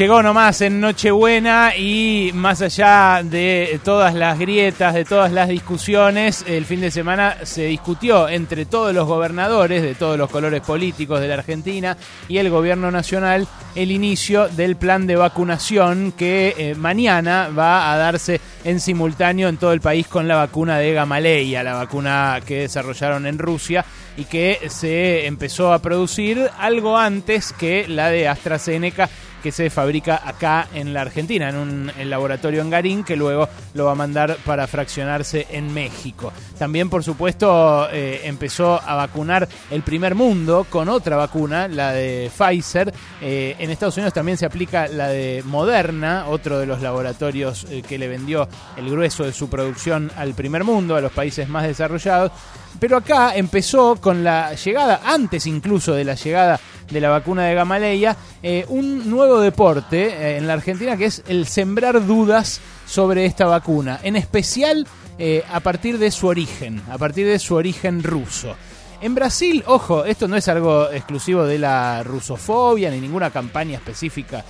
llegó nomás en Nochebuena y más allá de todas las grietas, de todas las discusiones, el fin de semana se discutió entre todos los gobernadores de todos los colores políticos de la Argentina y el gobierno nacional el inicio del plan de vacunación que eh, mañana va a darse en simultáneo en todo el país con la vacuna de Gamaleya, la vacuna que desarrollaron en Rusia y que se empezó a producir algo antes que la de AstraZeneca que se fabrica acá en la Argentina, en un laboratorio en Garín, que luego lo va a mandar para fraccionarse en México. También, por supuesto, eh, empezó a vacunar el primer mundo con otra vacuna, la de Pfizer. Eh, en Estados Unidos también se aplica la de Moderna, otro de los laboratorios eh, que le vendió el grueso de su producción al primer mundo, a los países más desarrollados. Pero acá empezó con la llegada, antes incluso de la llegada de la vacuna de Gamaleya, eh, un nuevo deporte eh, en la Argentina que es el sembrar dudas sobre esta vacuna, en especial eh, a partir de su origen, a partir de su origen ruso. En Brasil, ojo, esto no es algo exclusivo de la rusofobia ni ninguna campaña específica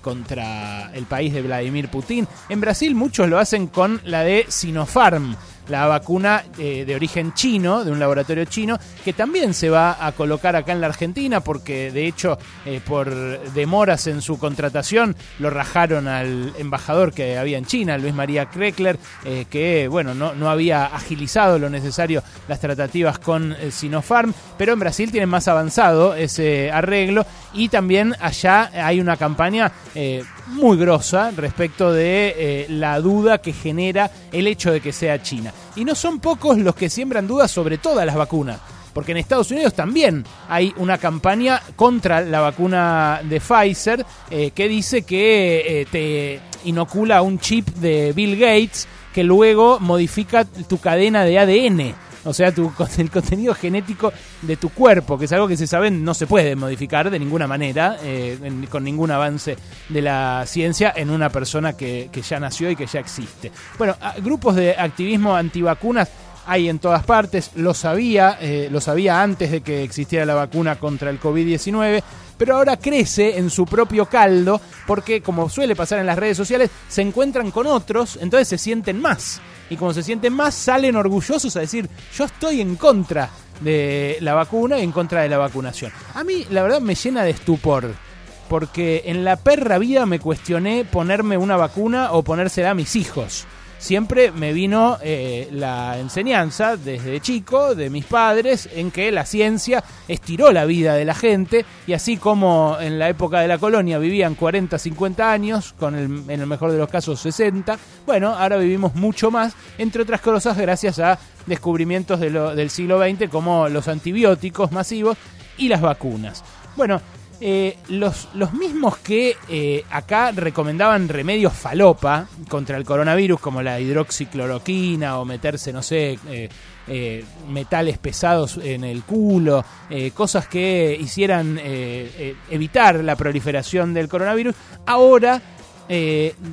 contra el país de Vladimir Putin. En Brasil muchos lo hacen con la de Sinopharm la vacuna eh, de origen chino, de un laboratorio chino, que también se va a colocar acá en la Argentina, porque de hecho eh, por demoras en su contratación lo rajaron al embajador que había en China, Luis María Kreckler, eh, que bueno, no, no había agilizado lo necesario las tratativas con Sinopharm, pero en Brasil tienen más avanzado ese arreglo y también allá hay una campaña muy grosa respecto de eh, la duda que genera el hecho de que sea China. Y no son pocos los que siembran dudas sobre todas las vacunas. Porque en Estados Unidos también hay una campaña contra la vacuna de Pfizer eh, que dice que eh, te inocula un chip de Bill Gates que luego modifica tu cadena de ADN o sea, tu, el contenido genético de tu cuerpo, que es algo que se sabe no se puede modificar de ninguna manera, eh, con ningún avance de la ciencia en una persona que, ya nació y que ya existe. Bueno, grupos de activismo antivacunas hay en todas partes, lo sabía, eh, lo sabía antes de que existiera la vacuna contra el COVID-19, pero ahora crece en su propio caldo porque, como suele pasar en las redes sociales, se encuentran con otros, entonces se sienten más y como se sienten más, salen orgullosos a decir, yo estoy en contra de la vacuna y en contra de la vacunación. A mí, la verdad, me llena de estupor. Porque en la perra vida me cuestioné ponerme una vacuna o ponérsela a mis hijos siempre me vino eh, la enseñanza desde chico de mis padres en que la ciencia estiró la vida de la gente y así como en la época de la colonia vivían 40, 50 años, con el, en el mejor de los casos 60, bueno, ahora vivimos mucho más, entre otras cosas gracias a descubrimientos del siglo XX como los antibióticos masivos y las vacunas. Bueno, eh, los, los mismos que eh, acá recomendaban remedios falopa contra el coronavirus, como la hidroxicloroquina o meterse, no sé, eh, metales pesados en el culo, cosas que hicieran evitar la proliferación del coronavirus, ahora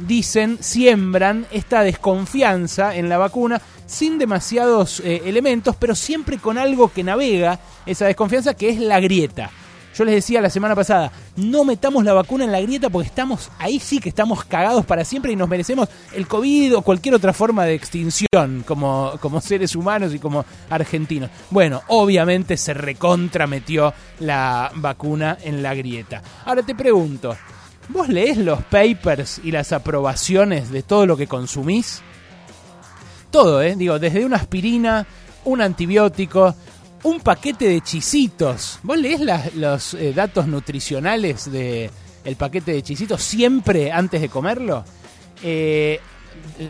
dicen, siembran esta desconfianza en la vacuna sin demasiados elementos, pero siempre con algo que navega esa desconfianza, que es la grieta. Yo les decía la semana pasada, no metamos la vacuna en la grieta porque estamos ahí sí que estamos cagados para siempre y nos merecemos el COVID o cualquier otra forma de extinción como, como seres humanos y como argentinos. Bueno, obviamente se recontrametió la vacuna en la grieta. Ahora te pregunto, ¿vos lees los papers y las aprobaciones de todo lo que consumís? Todo, ¿eh? Digo, desde una aspirina, un antibiótico, un paquete de chisitos. ¿Vos lees los eh, datos nutricionales del el paquete de chisitos siempre antes de comerlo? Eh,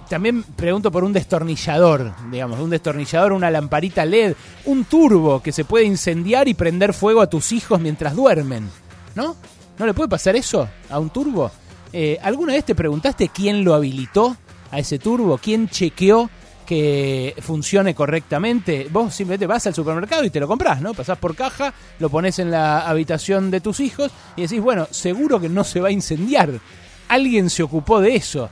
también pregunto por un destornillador, digamos, un destornillador, una lamparita LED, un turbo que se puede incendiar y prender fuego a tus hijos mientras duermen. ¿No? ¿No le puede pasar eso a un turbo? Eh, ¿Alguna vez te preguntaste quién lo habilitó a ese turbo? ¿Quién chequeó que funcione correctamente. Vos simplemente vas al supermercado y te lo compras, ¿no? Pasás por caja, lo pones en la habitación de tus hijos y decís, bueno, seguro que no se va a incendiar. Alguien se ocupó de eso.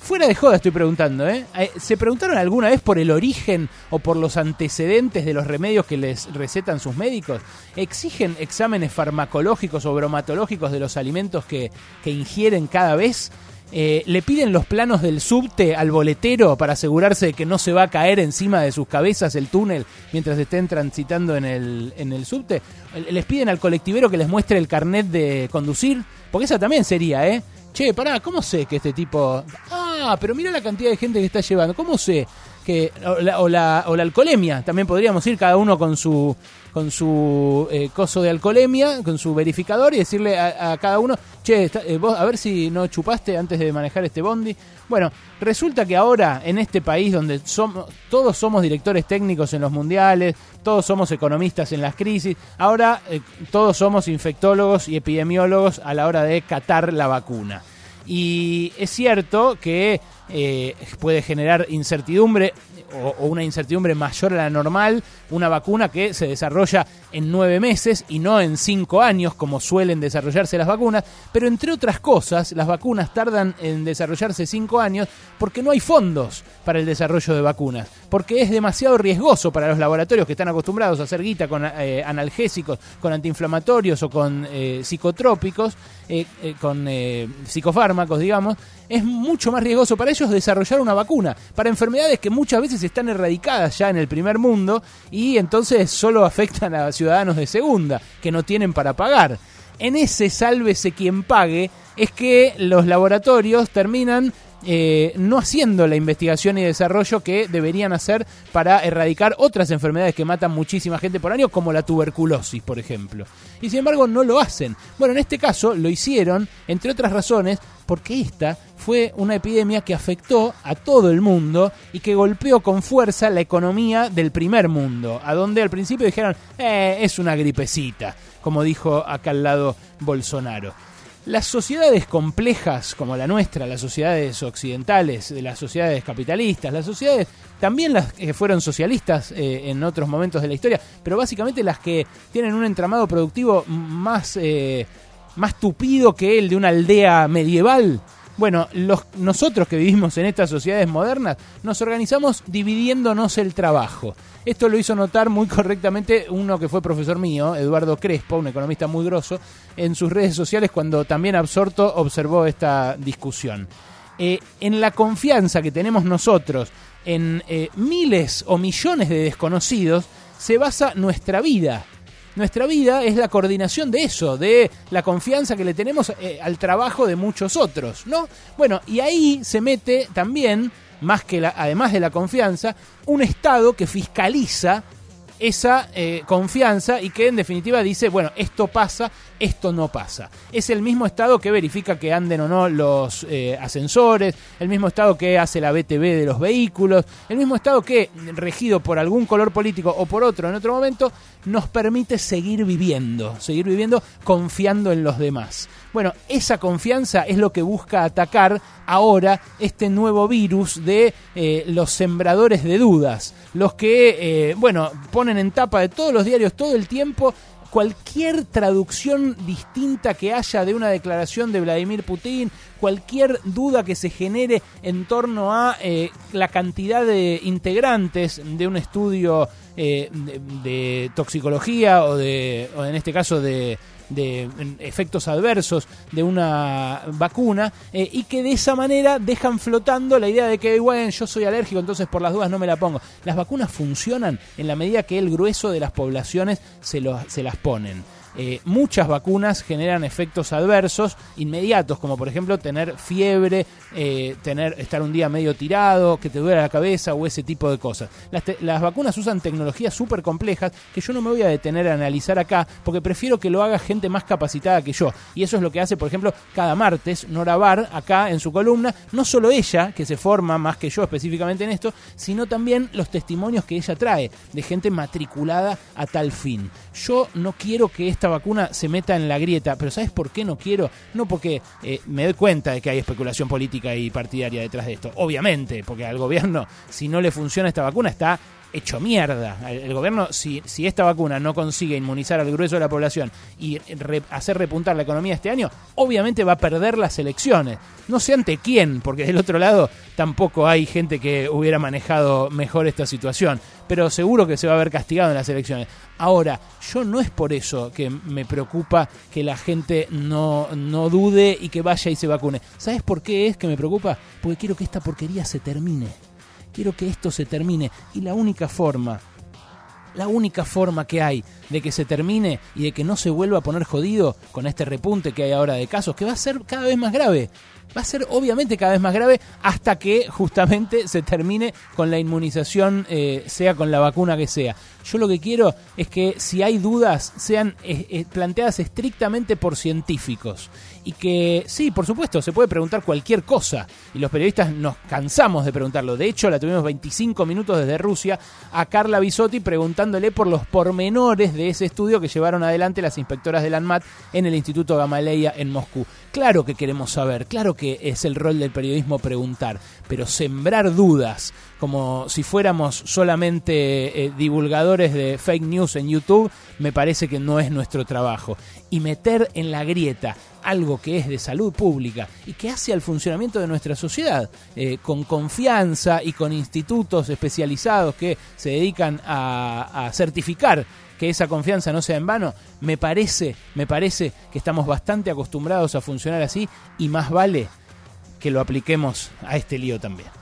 Fuera de joda estoy preguntando, ¿eh? ¿eh? ¿Se preguntaron alguna vez por el origen o por los antecedentes de los remedios que les recetan sus médicos? ¿Exigen exámenes farmacológicos o bromatológicos de los alimentos que, que ingieren cada vez? Eh, le piden los planos del subte al boletero para asegurarse de que no se va a caer encima de sus cabezas el túnel mientras estén transitando en el, en el subte. Les piden al colectivero que les muestre el carnet de conducir, porque esa también sería, ¿eh? Che, pará, ¿cómo sé que este tipo... Ah, pero mira la cantidad de gente que está llevando. ¿Cómo sé que... O la, o la, o la alcoholemia, también podríamos ir cada uno con su con su eh, coso de alcoholemia, con su verificador y decirle a, cada uno, che, eh, vos a ver si no chupaste antes de manejar este bondi. Bueno, resulta que ahora en este país donde somos, todos somos directores técnicos en los mundiales, todos somos economistas en las crisis, ahora eh, todos somos infectólogos y epidemiólogos a la hora de catar la vacuna. Y es cierto que puede generar incertidumbre o, una incertidumbre mayor a la normal, una vacuna que se desarrolla en nueve meses y no en cinco años, como suelen desarrollarse las vacunas, pero entre otras cosas, las vacunas tardan en desarrollarse cinco años porque no hay fondos para el desarrollo de vacunas, porque es demasiado riesgoso para los laboratorios que están acostumbrados a hacer guita con eh, analgésicos, con antiinflamatorios o con eh, psicotrópicos, eh, con psicofármacos, digamos, es mucho más riesgoso para ellos desarrollar una vacuna para enfermedades que muchas veces están erradicadas ya en el primer mundo y entonces solo afectan a ciudadanos de segunda que no tienen para pagar. En ese sálvese quien pague es que los laboratorios terminan eh, no haciendo la investigación y desarrollo que deberían hacer para erradicar otras enfermedades que matan muchísima gente por año, como la tuberculosis, por ejemplo. Y sin embargo no lo hacen. Bueno, en este caso lo hicieron, entre otras razones, porque esta fue una epidemia que afectó a todo el mundo y que golpeó con fuerza la economía del primer mundo, a donde al principio dijeron, eh, es una gripecita, como dijo acá al lado Bolsonaro. Las sociedades complejas como la nuestra, las sociedades occidentales, de las sociedades capitalistas, las sociedades también las que fueron socialistas eh, en otros momentos de la historia, pero básicamente las que tienen un entramado productivo más, eh, más tupido que el de una aldea medieval, bueno, los, nosotros que vivimos en estas sociedades modernas nos organizamos dividiéndonos el trabajo. Esto lo hizo notar muy correctamente uno que fue profesor mío, Eduardo Crespo, un economista muy grosso, en sus redes sociales cuando también absorto observó esta discusión. Eh, en la confianza que tenemos nosotros en eh, miles o millones de desconocidos se basa nuestra vida. Nuestra vida es la coordinación de eso, de la confianza que le tenemos eh, al trabajo de muchos otros, ¿no? Bueno, y ahí se mete también, más que la, además de la confianza, un Estado que fiscaliza esa eh, confianza y que en definitiva dice, bueno, esto pasa, esto no pasa. Es el mismo Estado que verifica que anden o no los eh, ascensores, el mismo Estado que hace la BTV de los vehículos, el mismo Estado que, regido por algún color político o por otro en otro momento, nos permite seguir viviendo, seguir viviendo confiando en los demás. Bueno, esa confianza es lo que busca atacar ahora este nuevo virus de eh, los sembradores de dudas, los que, bueno, ponen en tapa de todos los diarios todo el tiempo cualquier traducción distinta que haya de una declaración de Vladimir Putin, cualquier duda que se genere en torno a eh, la cantidad de integrantes de un estudio eh, de, toxicología o de, o en este caso de de efectos adversos de una vacuna eh, y que de esa manera dejan flotando la idea de que, bueno, yo soy alérgico, entonces por las dudas no me la pongo. Las vacunas funcionan en la medida que el grueso de las poblaciones se, se las ponen. Eh, muchas vacunas generan efectos adversos inmediatos, como por ejemplo tener fiebre, eh, tener, estar un día medio tirado, que te duele la cabeza o ese tipo de cosas. Las, vacunas usan tecnologías súper complejas que yo no me voy a detener a analizar acá porque prefiero que lo haga gente más capacitada que yo. Y eso es lo que hace, por ejemplo, cada martes Nora Bar acá en su columna, no solo ella, que se forma más que yo específicamente en esto, sino también los testimonios que ella trae de gente matriculada a tal fin. Yo no quiero que esta vacuna se meta en la grieta, pero ¿sabes por qué no quiero? No porque eh, me doy cuenta de que hay especulación política y partidaria detrás de esto, obviamente, porque al gobierno, si no le funciona esta vacuna, está hecho mierda. El, gobierno, si, si esta vacuna no consigue inmunizar al grueso de la población y hacer repuntar la economía este año, obviamente va a perder las elecciones. No sé ante quién, porque del otro lado tampoco hay gente que hubiera manejado mejor esta situación, pero seguro que se va a ver castigado en las elecciones. Ahora, yo no es por eso que me preocupa que la gente no, no dude y que vaya y se vacune. ¿Sabes por qué es que me preocupa? Porque quiero que esta porquería se termine quiero que esto se termine. Y la única forma, la única forma que hay de que se termine y de que no se vuelva a poner jodido con este repunte que hay ahora de casos, que va a ser cada vez más grave. Va a ser obviamente cada vez más grave hasta que justamente se termine con la inmunización, eh, sea con la vacuna que sea. Yo lo que quiero es que si hay dudas sean eh, eh, planteadas estrictamente por científicos y que sí, por supuesto, se puede preguntar cualquier cosa y los periodistas nos cansamos de preguntarlo. De hecho, la tuvimos 25 minutos desde Rusia a Carla Bisotti preguntándole por los pormenores de ese estudio que llevaron adelante las inspectoras del ANMAT en el Instituto Gamaleya en Moscú. Claro que queremos saber, claro que es el rol del periodismo preguntar, pero sembrar dudas como si fuéramos solamente eh, divulgadores de fake news en YouTube, me parece que no es nuestro trabajo. Y meter en la grieta algo que es de salud pública y que hace al funcionamiento de nuestra sociedad, eh, con confianza y con institutos especializados que se dedican a, a certificar que esa confianza no sea en vano, me parece, me parece que estamos bastante acostumbrados a funcionar así y más vale que lo apliquemos a este lío también.